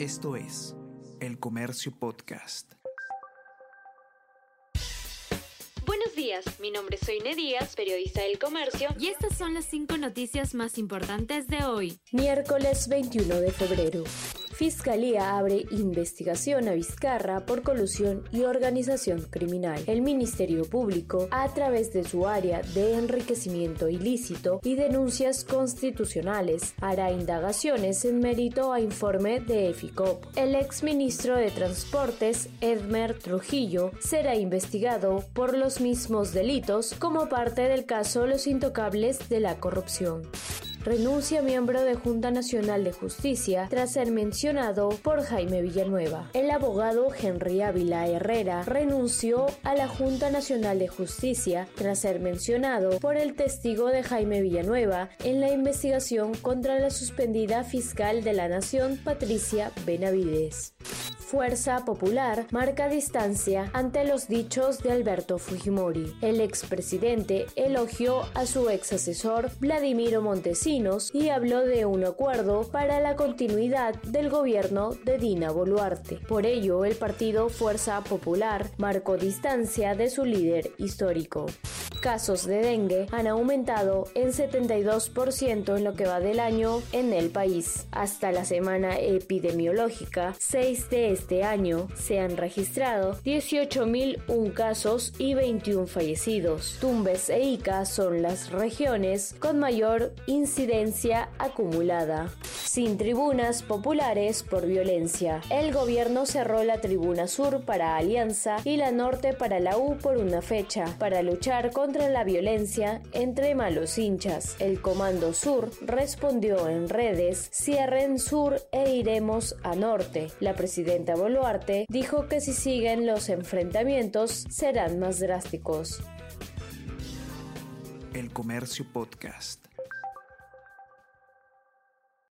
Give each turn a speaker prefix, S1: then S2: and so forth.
S1: Esto es El Comercio Podcast.
S2: Buenos días, mi nombre es Soine Díaz, periodista del Comercio,
S3: y estas son las cinco noticias más importantes de hoy.
S4: Miércoles 21 de febrero. Fiscalía abre investigación a Vizcarra por colusión y organización criminal. El Ministerio Público, a través de su área de enriquecimiento ilícito y denuncias constitucionales, hará indagaciones en mérito a informe de EFICOP. El exministro de Transportes, Edmer Trujillo, será investigado por los mismos delitos como parte del caso Los Intocables de la Corrupción renuncia miembro de Junta Nacional de Justicia tras ser mencionado por Jaime Villanueva. El abogado Henry Ávila Herrera renunció a la Junta Nacional de Justicia tras ser mencionado por el testigo de Jaime Villanueva en la investigación contra la suspendida fiscal de la Nación Patricia Benavides. Fuerza Popular marca distancia ante los dichos de Alberto Fujimori. El expresidente elogió a su ex asesor Vladimiro Montesinos y habló de un acuerdo para la continuidad del gobierno de Dina Boluarte. Por ello, el partido Fuerza Popular marcó distancia de su líder histórico casos de dengue han aumentado en 72% en lo que va del año en el país. Hasta la semana epidemiológica 6 de este año se han registrado 18.001 casos y 21 fallecidos. Tumbes e Ica son las regiones con mayor incidencia acumulada sin tribunas populares por violencia. El gobierno cerró la tribuna sur para Alianza y la norte para la U por una fecha, para luchar contra la violencia entre malos hinchas. El Comando Sur respondió en redes, cierren sur e iremos a norte. La presidenta Boluarte dijo que si siguen los enfrentamientos serán más drásticos.
S1: El Comercio Podcast.